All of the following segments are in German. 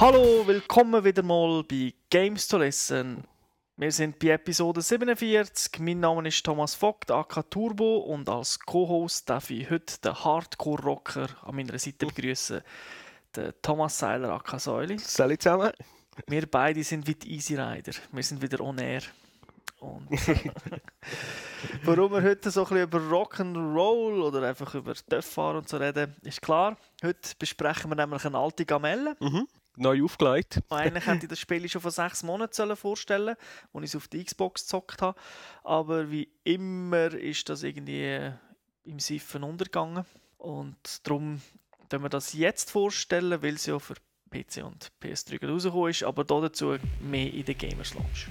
Hallo, willkommen wieder mal bei Games to Listen. Wir sind bei Episode 47. Mein Name ist Thomas Vogt, AK Turbo, und als Co-Host darf ich heute den Hardcore-Rocker an meiner Seite begrüßen, den Thomas Seiler, AK Säuli. Salut zusammen. Wir beide sind wie die Easy Rider. Wir sind wieder on air. Und warum wir heute so ein bisschen über Rock'n'Roll oder einfach über Töfffahren und so reden, ist klar. Heute besprechen wir nämlich eine alte Gamelle. Mhm. Neu aufgelegt. Eigentlich hätte ich das Spiel schon vor sechs Monaten vorstellen sollen, als ich es auf die Xbox gezockt habe. Aber wie immer ist das irgendwie äh, im Siffen untergegangen. Und darum können wir das jetzt vorstellen, weil es ja für PC und PS3 rausgekommen ist. Aber dazu mehr in der Gamers Launch.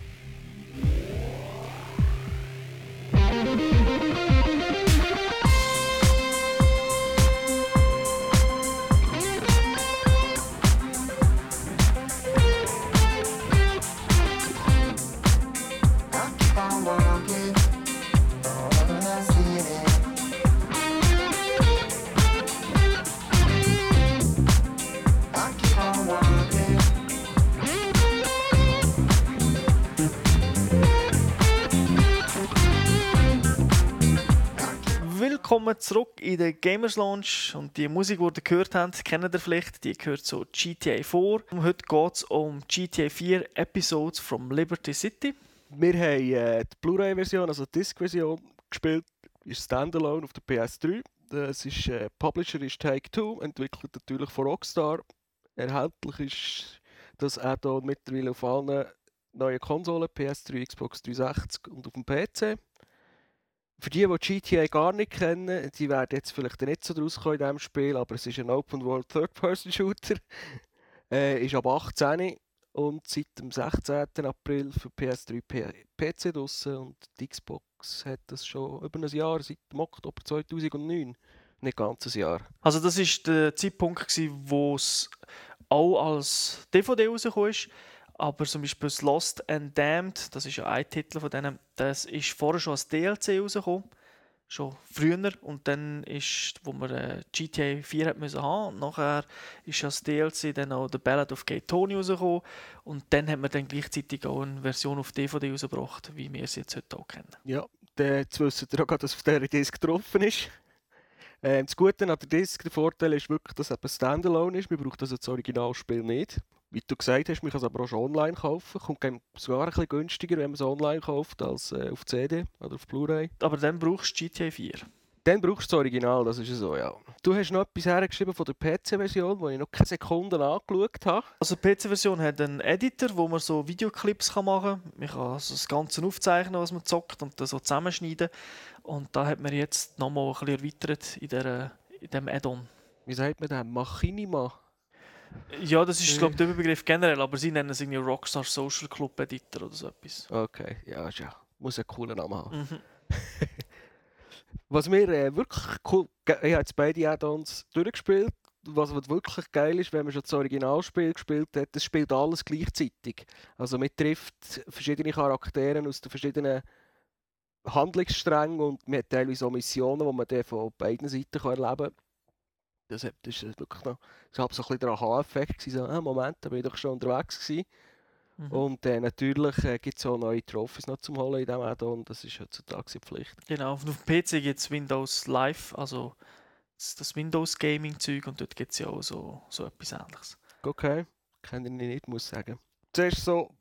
Zurück in der Gamers Launch und die Musik, die ihr gehört habt, kennt ihr vielleicht, die gehört zu GTA 4. Und heute geht es um GTA 4 Episodes from Liberty City. Wir haben äh, die Blu-ray-Version, also die Disc-Version, gespielt. Ist Standalone auf der PS3. Das ist, äh, Publisher ist Take-Two, entwickelt natürlich von Rockstar. Erhältlich ist das Add-on mittlerweile auf allen neuen Konsolen, PS3, Xbox 360 und auf dem PC. Für die, die GTA gar nicht kennen, die werden jetzt vielleicht nicht so draus kommen in diesem Spiel, aber es ist ein Open-World Third-Person-Shooter. Äh, ist ab 18 und seit dem 16. April für PS3 P PC draussen und die Xbox hat das schon über ein Jahr, seit dem Oktober 2009. Nicht ganz ein Jahr. Also das ist der Zeitpunkt, wo es auch als DVD rausgekommen ist. Aber zum Beispiel das Lost and Damned, das ist ja ein Titel von denen, das ist vorher schon als DLC rausgekommen. Schon früher. Und dann ist, wo man äh, GTA 4 hat müssen haben, und nachher ist als DLC dann auch The Ballad of Gay Tony rausgekommen. Und dann hat man dann gleichzeitig auch eine Version auf DVD rausgebracht, wie wir sie jetzt heute auch kennen. Ja, jetzt wisst ihr auch, gerade, dass auf dieser Disc getroffen ist. Ähm, das Gute an der Disc, der Vorteil ist wirklich, dass es Standalone ist. Man braucht also das Originalspiel nicht. Wie du gesagt hast, man kann es aber auch schon online kaufen. Kommt sogar ein bisschen günstiger, wenn man es online kauft, als äh, auf CD oder auf Blu-ray. Aber dann brauchst du GTA 4. Dann brauchst du das Original, das ist so, ja. Du hast noch etwas hergeschrieben von der PC-Version, die ich noch keine Sekunden angeschaut habe. Also die PC-Version hat einen Editor, wo man so Videoclips kann machen kann. Man kann also das Ganze aufzeichnen, was man zockt und das so zusammenschneiden. Und da hat man jetzt nochmal ein bisschen erweitert in, der, in dem Add-on. Wie sagt man das? Machinima? Ja, das ist glaube ich der Überbegriff generell, aber sie nennen es irgendwie Rockstar Social Club Editor oder so etwas. Okay, ja, ist ja. Muss einen coolen Namen haben. Mhm. Was mir äh, wirklich cool... Ich habe jetzt beide Add-ons durchgespielt. Was was wirklich geil ist, wenn man schon das Originalspiel gespielt hat, das spielt alles gleichzeitig. Also man trifft verschiedene Charaktere aus den verschiedenen Handlungssträngen und man hat teilweise auch Missionen, die man von beiden Seiten kann erleben kann. Das, hat- das ist wirklich noch... Ich habe so ein bisschen der Aha-Effekt. So, ah, Moment, da bin ich doch schon unterwegs gewesen. Mhm. Und äh, natürlich äh, gibt es auch neue Trophies noch zum Holen in diesem Add-on. Das ist heutzutage eine Pflicht. Genau, auf dem PC gibt es Windows Live, also das, Windows Gaming-Zeug und dort gibt es ja auch so, so etwas ähnliches. Okay, kenne ich nicht, muss ich sagen. Zuerst so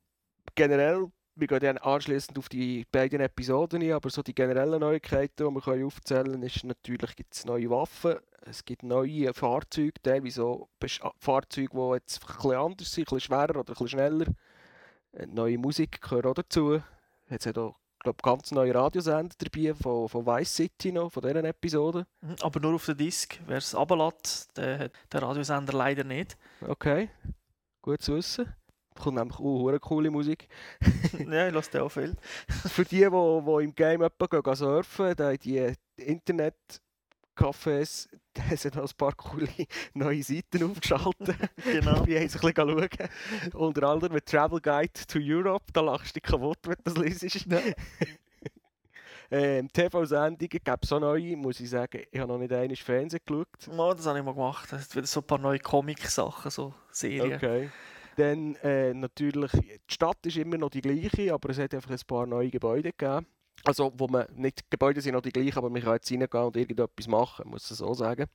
generell, wir gehen dann anschließend auf die beiden Episoden ein, aber so die generellen Neuigkeiten, die wir können aufzählen können, ist natürlich gibt es neue Waffen, es gibt neue Fahrzeuge, teilweise auch ah, Fahrzeuge, die jetzt ein bisschen anders sind, ein bisschen schwerer oder ein bisschen schneller. Äh, Neue Musik gehört auch dazu. Jetzt hat auch, glaube ganz neue Radiosender dabei von, von Vice City noch, von dieser Episode. Mhm, Aber nur auf der Disk. Wer es runterlässt, der hat den Radiosender leider nicht. Okay, gut zu wissen. Kommt nämlich auch hure coole Musik. ja, ich lasse den auch viel. Für die, die, die im Game gehen surfen, da die Internetcafés, da sind noch ein paar coole neue Seiten aufgeschaltet. Genau. Die haben sich ein bisschen schauen. Unter anderem mit Travel Guide to Europe, da lachst du dich kaputt, wenn du das liest. Ähm, TV-Sendungen gibt es auch neue, muss ich sagen. Ich habe noch nicht einmal Fernsehen geschaut. Ja, das habe ich mal gemacht. Es gibt wieder so ein paar neue Comic-Sachen, so Serien. Okay. Dann äh, natürlich, die Stadt ist immer noch die gleiche, aber es hat einfach ein paar neue Gebäude gegeben. Also, wo man, nicht, die Gebäude sind noch die gleichen, aber man kann jetzt reingehen und irgendetwas machen, muss ich so sagen.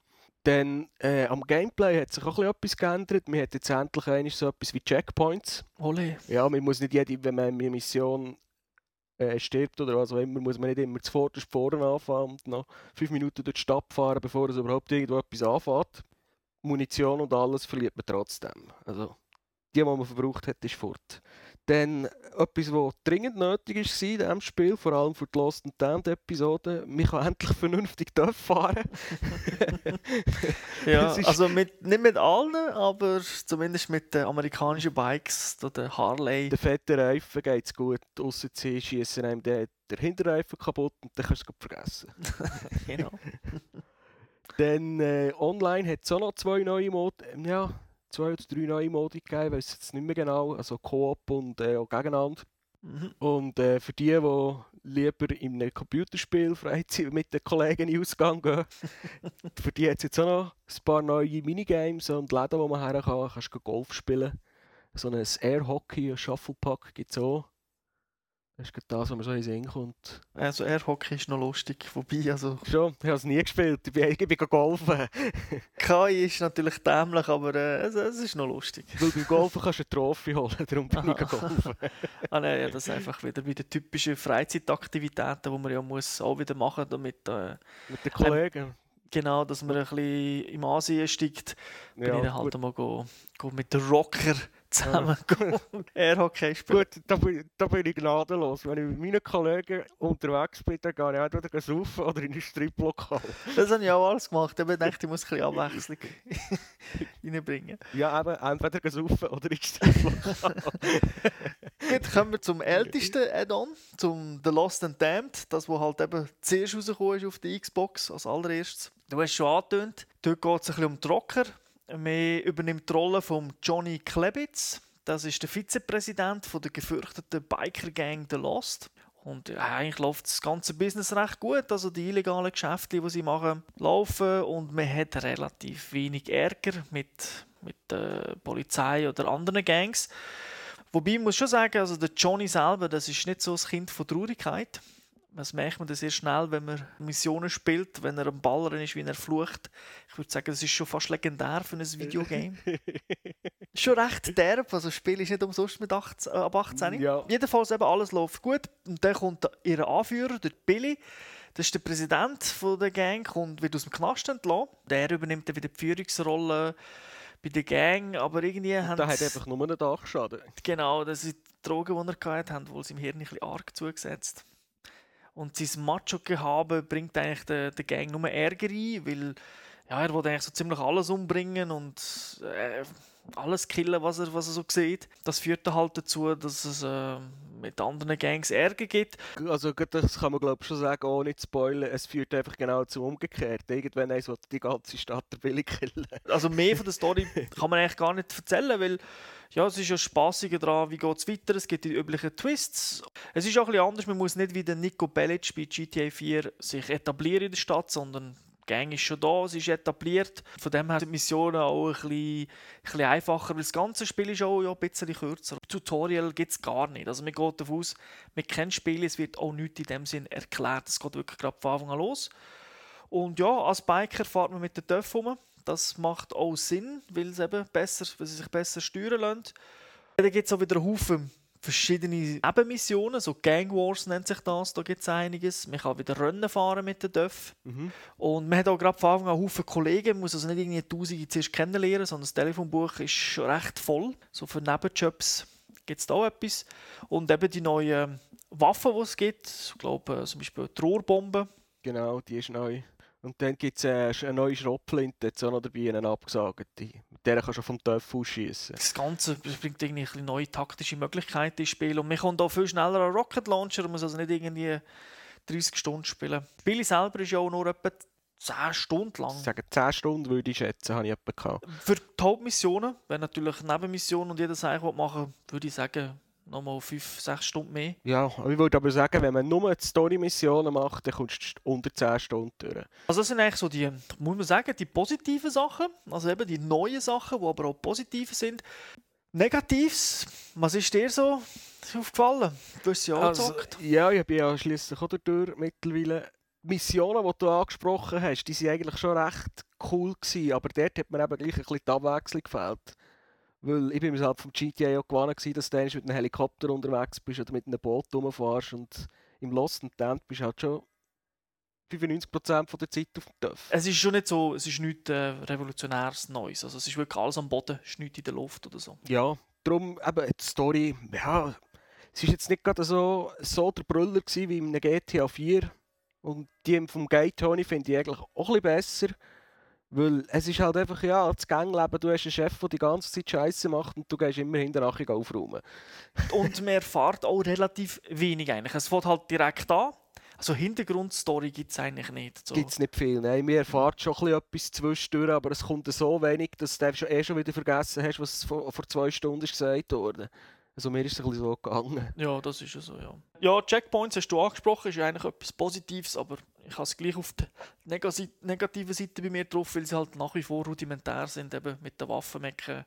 Dann äh, am Gameplay hat sich auch etwas geändert. Man hat jetzt endlich einmal so etwas wie Checkpoints. Ole. Ja, man muss nicht jede, wenn man eine Mission äh, stirbt oder was auch immer, muss man nicht immer zuvorderst vorne anfangen und noch fünf Minuten durch die Stadt fahren, bevor es überhaupt irgendwo etwas anfängt. Munition und alles verliert man trotzdem. Also, die, die man verbraucht hat, ist fort. Dann etwas, was dringend nötig war in diesem Spiel, vor allem für die Lost and Damned Episode, man kann endlich vernünftig fahren. Ja, also mit, nicht mit allen, aber zumindest mit den amerikanischen Bikes, der Harley. Der fette Reifen geht es gut, ausser sie schießen einem den, der Hinterreifen kaputt und dann kannst du es vergessen. genau. Dann äh, online hat es auch noch zwei neue Modi, ja, zwei oder drei neue Modi gegeben, ich weiß jetzt nicht mehr genau, also Koop und äh, auch gegeneinander. Mhm. Und äh, für die, die lieber in einem Computerspiel Freizeit mit den Kollegen in Ausgang gehen, für die hat es jetzt auch noch ein paar neue Minigames und Läden, wo man her kann. Kannst du Golf spielen. So ein Air Hockey, ein Shufflepack gibt es auch. Das ist das, was mir so in den Sinn kommt. Also Airhockey ist noch lustig, wobei, also Schon, ich habe es nie gespielt. Ich bin, ich bin golfen. KI ist natürlich dämlich, aber äh, es, es ist noch lustig. Weil beim Golfen kannst du eine Trophy holen, darum bin ich golfen. Ah, nein, ja, das ist einfach wieder bei den typischen Freizeitaktivitäten, die man ja muss auch wieder machen damit äh, Mit den Kollegen. genau, dass man ein bisschen im Asien steigt, bin ich dann Ja, halt gut. einmal go, go mit den Rocker zusammen go Airhockey spielen. Gut, da bin, da bin ich gnadenlos. Wenn ich mit meinen Kollegen unterwegs bin, dann gehe ich entweder saufen oder in ein Striplokal. Das habe ich auch alles gemacht, ich dachte, ich muss ein bisschen Abwechslung reinbringen. Ja, eben, entweder saufen oder in ein Striplokal. Gut, kommen wir zum ältesten Add-on, zum The Lost and Damned, das, wo halt eben zuerst rausgekommen ist auf der Xbox als allererstes. Du hast schon angetönt, dort geht es ein bisschen um die Man übernimmt die Rolle von Johnny Klebitz. Das ist der Vizepräsident von der gefürchteten Biker-Gang The Lost. Und eigentlich läuft das ganze Business recht gut. Also die illegalen Geschäfte, die sie machen, laufen und man hat relativ wenig Ärger mit, mit der Polizei oder anderen Gangs. Wobei ich muss schon sagen, also der Johnny selber, das ist nicht so ein Kind von Traurigkeit. Das merkt man sehr schnell, wenn man Missionen spielt, wenn er am Ballern ist, wie er flucht. Ich würde sagen, das ist schon fast legendär für ein Videogame. schon recht derb, also das Spiel ist nicht umsonst mit 18, äh, ab 18. Ja. Jedenfalls eben alles läuft gut. Und dann kommt ihr Anführer, der Billy. Das ist der Präsident von der Gang, kommt, wird aus dem Knast entlassen. Der übernimmt dann wieder die Führungsrolle bei der Gang, aber irgendwie haben Da hat einfach nur einen Dachschaden. Genau, das sind die Drogen, die er gehabt hat, wohl seinem Hirn ein bisschen arg zugesetzt. Und sein Macho-Gehabe bringt eigentlich der, der Gang nur Ärger ein, weil ja, er will eigentlich so ziemlich alles umbringen und äh, alles killen, was er, was er so sieht. Das führt dann halt dazu, dass es äh, mit anderen Gangs Ärger gibt. Also das kann man glaube ich schon sagen, ohne zu spoilern. Es führt einfach genau zum Umgekehrten. Irgendwann eins will die ganze Stadt der Billy killen. Also mehr von der Story kann man eigentlich gar nicht erzählen, weil ja, es ist ja spaßiger dran, wie geht es weiter, es gibt die üblichen Twists. Es ist auch ein bisschen anders, man muss nicht wie der Nico Bellic bei GTA 4 sich etablieren in der Stadt, sondern Gang ist schon da, sie ist etabliert. Von dem her sind die Missionen auch ein bisschen, ein einfacher, weil das ganze Spiel ist auch ja, ein bisschen kürzer. Tutorial gibt es gar nicht. Also man geht davon aus, man kennt das Spiel, es wird auch nichts in dem Sinn erklärt. Es geht wirklich gerade von Anfang an los. Und ja, als Biker fährt man mit den Töpfen rum. Das macht auch Sinn, es weil sie sich besser steuern lassen. Dann gibt es auch wieder einen Haufen verschiedene Nebenmissionen, so Gang Wars nennt sich das, da gibt es einiges. Man kann wieder Rennen fahren mit den Töpfen. Und man hat auch gerade von Anfang an Haufen Kollegen, man muss also nicht irgendwie Tausende zuerst kennenlernen, sondern das Telefonbuch ist schon recht voll. So für Nebenjobs gibt es da etwas. Und eben die neuen Waffen, die es gibt, ich glaube äh, zum Beispiel die Rohrbombe, Genau, die ist neu. Und dann gibt es äh, eine neue Schrotflinte, jetzt auch noch dabei, eine abgesagte. Der kannst du vom Teufel ausschießen. Das Ganze bringt irgendwie neue taktische Möglichkeiten ins Spiel und man kommt auch viel schneller an Rocket Launcher, man muss also nicht irgendwie 30 Stunden spielen. Das Spiel selber ist ja auch nur etwa 10 Stunden lang. Ich sage 10 Stunden würde ich schätzen, habe ich etwa gehabt. Für die Hauptmissionen, wenn natürlich Nebenmissionen und jeder was machen würde ich sagen, nochmal 5, 6 Stunden mehr. Ja, aber ich würde aber sagen, wenn man nur die Story-Missionen macht, dann kommst du unter 10 Stunden durch. Also das sind eigentlich so die, muss man sagen, die positiven Sachen, also eben die neuen Sachen, die aber auch positiv sind. Negatives, was ist dir so aufgefallen? Du hast ja auch Also, ja, ich bin ja schließlich auch durch mittlerweile. Missionen, die du angesprochen hast, die sind eigentlich schon recht cool gewesen, aber dort hat mir eben gleich ein bisschen die Abwechslung gefehlt. Weil ich bin mir halt vom GTA auch gewohnt gewesen, dass du mit einem Helikopter unterwegs bist oder mit einem Boot rumfährst und im Lost and Damned bist du halt schon 95% von der Zeit auf dem Töff. Es ist schon nicht so, es ist nichts äh, revolutionäres Neues. Also es ist wirklich alles am Boden, es ist nichts in der Luft oder so. Ja, darum eben die Story, ja, es ist jetzt nicht gerade so, so der Brüller gewesen wie in einem GTA 4. Und die vom Gate Tony finde ich eigentlich auch ein bisschen besser. Weil es ist halt einfach, ja, das Gangleben, du hast einen Chef, der die ganze Zeit Scheiße macht und du gehst immer hinterher aufräumen. Und man erfährt auch relativ wenig eigentlich. Es fängt halt direkt an. Also Hintergrundstory gibt es eigentlich nicht. So. Gibt es nicht viel. Nein, mir erfahrt schon ein etwas zwischendurch, aber es kommt so wenig, dass du eh schon wieder vergessen hast, was vor, vor zwei Stunden gesagt wurde. Also mir ist es ein bisschen so gegangen. Ja, das ist ja so, ja. Ja, Checkpoints hast du angesprochen, ist ja eigentlich etwas Positives, aber ich habe es gleich auf der negativen Seite bei mir drauf, weil sie halt nach wie vor rudimentär sind, eben mit den Waffen man kein,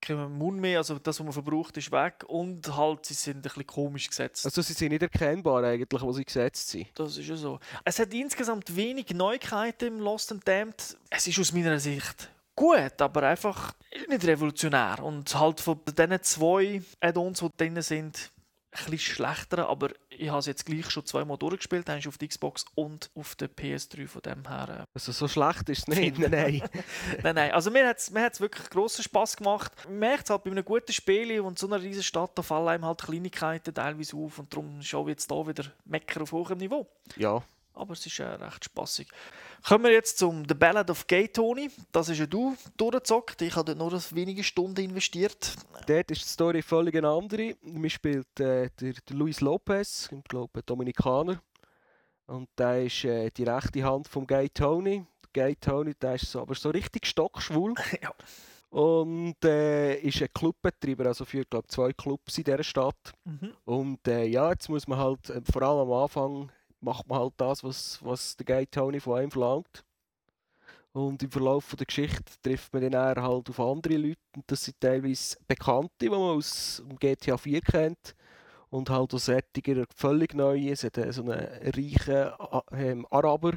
kein Mund mehr, also das, was man verbraucht, ist weg und halt, sie sind ein bisschen komisch gesetzt. Also sie sind nicht erkennbar eigentlich, wo sie gesetzt sind. Das ist ja so. Es hat insgesamt wenig Neuigkeiten im Lost and Damned. Es ist aus meiner Sicht gut, aber einfach nicht revolutionär. Und halt von diesen zwei Add-ons, die drin sind, bisschen schlechter. Aber ich habe es jetzt gleich schon zweimal durchgespielt. Einmal auf der Xbox und auf der PS3 von dem her. Also so schlecht ist es nicht, nein, nein. äh. Nein, nein. Also mir hat es mir hat's wirklich grossen Spass gemacht. Man merkt es halt bei einem guten Spiel und so einer riesen Stadt, da fallen einem halt Kleinigkeiten teilweise auf. Und darum schaue ich jetzt hier wieder Mecker auf hohem Niveau. Ja, Aber es ist äh, recht spaßig. Kommen wir jetzt zum The Ballad of Gay Tony. Das ist ja du durchgezockt. Ich habe dort nur wenige Stunden investiert. dort ist die Story völlig eine andere. Man spielt äh, der, der Luis Lopez, ich glaube Dominikaner. Und der ist äh, die rechte Hand vom Gay Tony. Der Gay Tony, der ist so, aber so richtig stockschwul. Ja. Und äh, ist ein Clubbetreiber, also führt glaube zwei Clubs in dieser Stadt. Mhm. Und äh, ja, jetzt muss man halt, äh, vor allem am Anfang, macht man halt das, was, was der Gay Tony von einem verlangt. Und im Verlauf der Geschichte trifft man dann halt auf andere Leute. Und das sind teilweise Bekannte, die man aus GTA 4 kennt. Und halt auch solche völlig neue. Es hat so einen reichen ähm, Araber,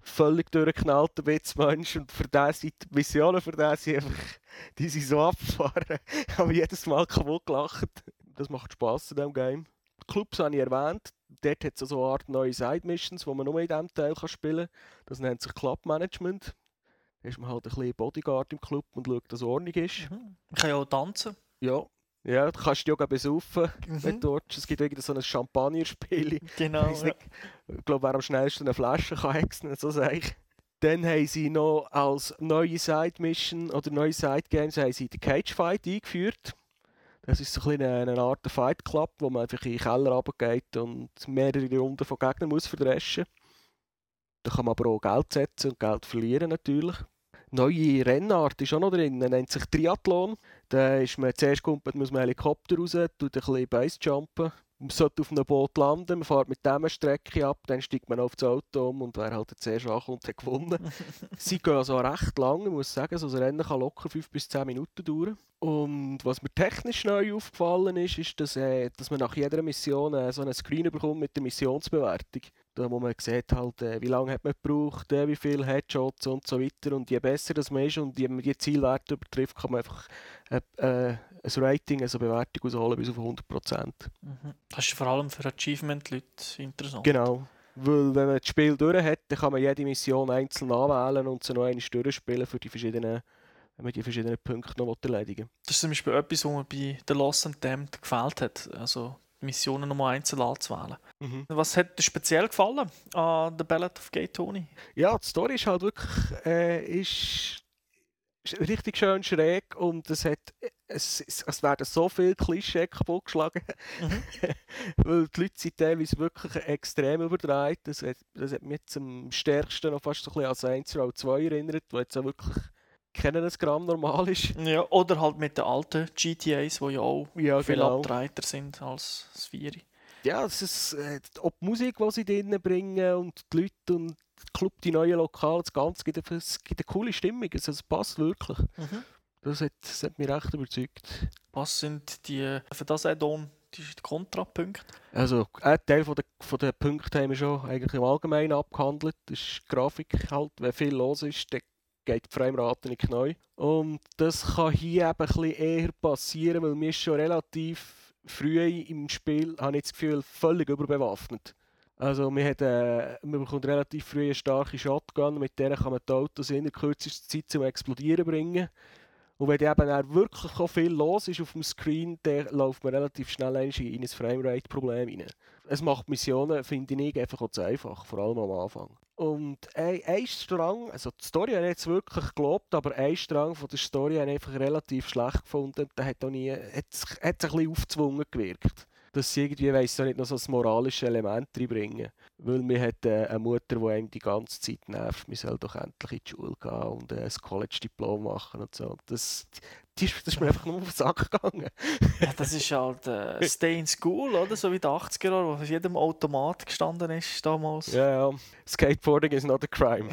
völlig durchgeknallter Witzmensch. Und für den sind die Missionen, für den sind einfach, die sind so abgefahren. Ich habe jedes Mal kaputt gelacht. Das macht Spass in diesem Game. Clubs habe ich erwähnt. Dort hat es so eine Art neue Side-Missions, die man nur in diesem Teil kann spielen kann. Das nennt sich Club Management. Da ist man halt ein bisschen Bodyguard im Club und schaut, dass es Ordnung ist. Mhm. Ich kann ja auch tanzen. Ja. Ja, du kannst auch besaufen, wenn Mhm. du dort Es gibt irgend so ein Champagner-Spiel. Genau. Weiss Ja. Ich glaube, wer am schnellsten eine Flasche kann hexen, so sage ich. Dann haben sie noch als neue Side-Mission oder neue Side-Games haben sie den Cage-Fight eingeführt. Das ist so ein eine, eine Art Fight Club, wo man einfach in den Keller runtergeht und mehrere Runden von Gegnern muss verdreschen. Da kann man aber auch Geld setzen und Geld verlieren natürlich. Neue Rennart ist auch noch drin, er nennt sich Triathlon. Da ist man zuerst kommt, muss man Helikopter raus, tut ein bisschen Basejumpen. Man sollte auf einem Boot landen, man fährt mit dem eine Strecke ab, dann steigt man auf das Auto um und wer halt zuerst ankommt, hat gewonnen. Sie gehen also recht lang, ich muss sagen, so ein Rennen kann locker 5 bis 10 Minuten dauern. Und was mir technisch neu aufgefallen ist, ist, dass, äh, dass man nach jeder Mission äh, so einen Screen bekommt mit der Missionsbewertung. Da wo man sieht, halt, äh, wie lange hat man gebraucht, äh, wie viele Headshots und so weiter. Und je besser das man ist und je man die Zielwerte übertrifft, kann man einfach äh, äh, ein Rating, also eine Bewertung rausholen bis auf 100%. Mhm. Das ist vor allem für Achievement-Leute interessant. Genau. Weil wenn man das Spiel durch hat, dann kann man jede Mission einzeln anwählen und sie noch einmal durchspielen für die verschiedenen, wenn man die verschiedenen Punkte noch erledigen will. Das ist zum Beispiel etwas, was mir bei The Lost and Damned gefällt hat. Also Missionen nochmal einzeln anzuwählen. Was hat dir speziell gefallen an The Ballad of Gay Tony? Ja, die Story ist halt wirklich äh, ist, ist richtig schön schräg und es hat es, es, es werden so viele Klischee kaputtgeschlagen, Mhm. weil die Leute sind teilweise wirklich extrem überdreht. Das hat, das hat mich zum stärksten noch fast so ein bisschen an Saints Row 2 erinnert, wo jetzt auch wirklich kennen ein Gramm normal ist. Ja, oder halt mit den alten GTAs, die ja auch Ja, viel genau. abgedrehter sind als das Vieri. Ja, es ist äh, auch die Musik, die sie drinnen bringen und die Leute und der Club, die neuen Lokale, das Ganze gibt, es gibt eine coole Stimmung. Also, es passt wirklich. Mhm. Das hat, das hat mich recht überzeugt. Was sind die für das Add-on die Kontrapunkte? Also, ein Teil von der, von der Punkte haben wir schon eigentlich im Allgemeinen abgehandelt. Das ist die Grafik halt. Wenn viel los ist, dann geht die Framerate nicht neu. Und das kann hier eben ein bisschen eher passieren, weil wir schon relativ früh im Spiel, habe ich das Gefühl, völlig überbewaffnet. Also man, hat, äh, man bekommt relativ früh eine starke Shotgun, mit der kann man die Autos in der kürzesten Zeit zum Explodieren bringen. Und wenn eben dann wirklich viel los ist auf dem Screen, dann läuft man relativ schnell in ein Framerate-Problem rein. Es macht Missionen, finde ich, einfach auch zu einfach, vor allem am Anfang. Und ein, ein Strang, also die Story habe ich jetzt wirklich geglaubt, aber ein Strang von der Story habe ich einfach relativ schlecht gefunden. Der hat auch nie, hat, hat ein bisschen aufgezwungen gewirkt dass sie irgendwie, weiss nicht, noch so ein moralisches Element reinbringen. Weil man hat äh, eine Mutter, die einem die ganze Zeit nervt, man soll doch endlich in die Schule gehen und äh, ein College-Diplom machen und so. Das, das, das ist mir einfach nur auf den Sack gegangen. Ja, das ist halt äh, Stay in School, oder? So wie die 80er Jahre, wo auf jedem Automat gestanden ist damals. Ja, ja. Skateboarding is not a crime.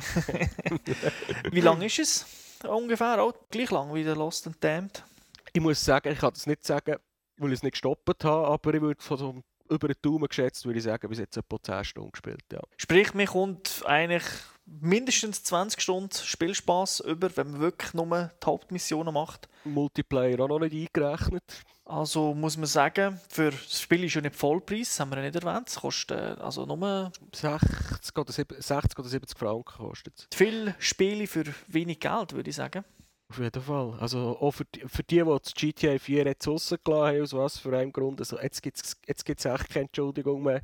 Wie lang ist es? Ungefähr auch gleich lang wie der Lost and Damned. ich muss sagen, ich kann das nicht sagen, weil ich es nicht gestoppt habe, aber ich würde von so über den Daumen geschätzt, würde ich sagen, bis jetzt etwa 10 Stunden gespielt. Ja. Sprich, mir kommt eigentlich mindestens 20 Stunden Spielspaß über, wenn man wirklich nur die Hauptmissionen macht. Multiplayer auch noch nicht eingerechnet. Also muss man sagen, für das Spiel ist ja nicht Vollpreis, haben wir ja nicht erwähnt. Es kostet äh, also nur 60 oder 70, 60 oder 70 Franken kostet viele Spiele für wenig Geld, würde ich sagen. Auf jeden Fall. Also auch für die, für die, die das GTA 4 jetzt rausgelassen haben, aus was für einem Grund. Also jetzt gibt es jetzt gibt's echt keine Entschuldigung mehr,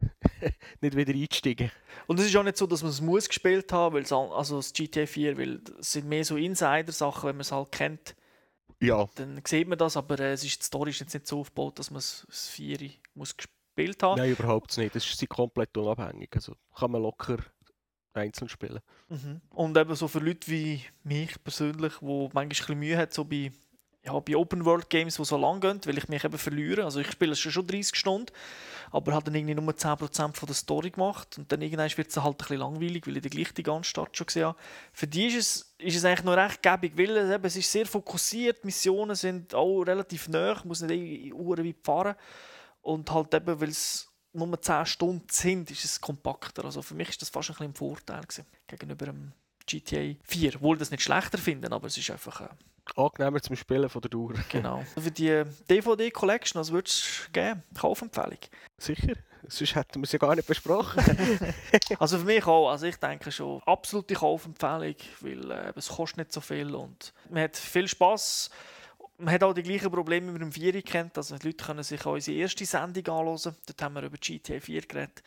nicht wieder einzusteigen. Und es ist auch nicht so, dass man es muss gespielt haben, weil es also das GTA 4, weil es sind mehr so Insider-Sachen, wenn man es halt kennt, Ja. dann sieht man das, aber äh, es ist, die Story ist jetzt nicht so aufgebaut, dass man es das 4 muss gespielt haben. Nein, überhaupt nicht. Das ist komplett unabhängig. Also kann man locker einzeln spielen. Mhm. Und eben so für Leute wie mich persönlich, wo manchmal ein bisschen Mühe hat, so bei, ja, bei Open World Games, die so lang gehen, weil ich mich eben verliere. Also ich spiele schon schon 30 Stunden, aber habe dann irgendwie nur 10% von der Story gemacht und dann irgendwann wird es halt ein bisschen langweilig, weil ich den gleich die ganze Stadt schon gesehen habe. Für die ist es, ist es eigentlich noch recht gäbig, weil es, eben, es ist sehr fokussiert, Missionen sind auch relativ nah, muss nicht Uhren weit fahren und halt eben, weil es nur 10 Stunden sind, ist es kompakter. Also für mich ist das fast ein bisschen ein Vorteil gewesen, gegenüber dem GTA 4. Obwohl das nicht schlechter finden, aber es ist einfach äh, Angenehmer zum Spielen von der Dauer. genau. Für die DVD Collection, was würdest du geben? Kaufempfehlung. Sicher? Sonst hätten wir es ja gar nicht besprochen. Also für mich auch. Also ich denke schon absolute Kaufempfehlung, weil äh, es kostet nicht so viel und man hat viel Spaß. Man hat auch die gleichen Probleme wie mit dem 4 kennt. Also die Leute können sich auch unsere erste Sendung anschauen. Dort haben wir über GTA 4 geredet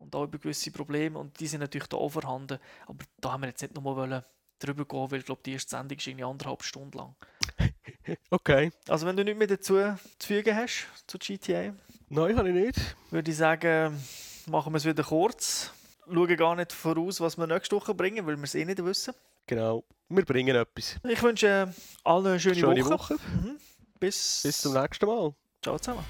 und auch über gewisse Probleme und die sind natürlich da auch vorhanden. Aber da haben wir jetzt nicht nochmal drüber gehen, weil ich glaube, die erste Sendung ist irgendwie anderthalb Stunden lang. okay. Also wenn du nichts mehr dazu zu fügen hast, zu GTA, Nein, habe ich nicht. würde ich sagen, machen wir es wieder kurz. Schauen gar nicht voraus, was wir nächste Woche bringen, weil wir es eh nicht wissen. Genau. Wir bringen etwas. Ich wünsche allen eine schöne, Schöne Woche. Woche. Mhm. Bis, Bis zum nächsten Mal. Ciao zusammen.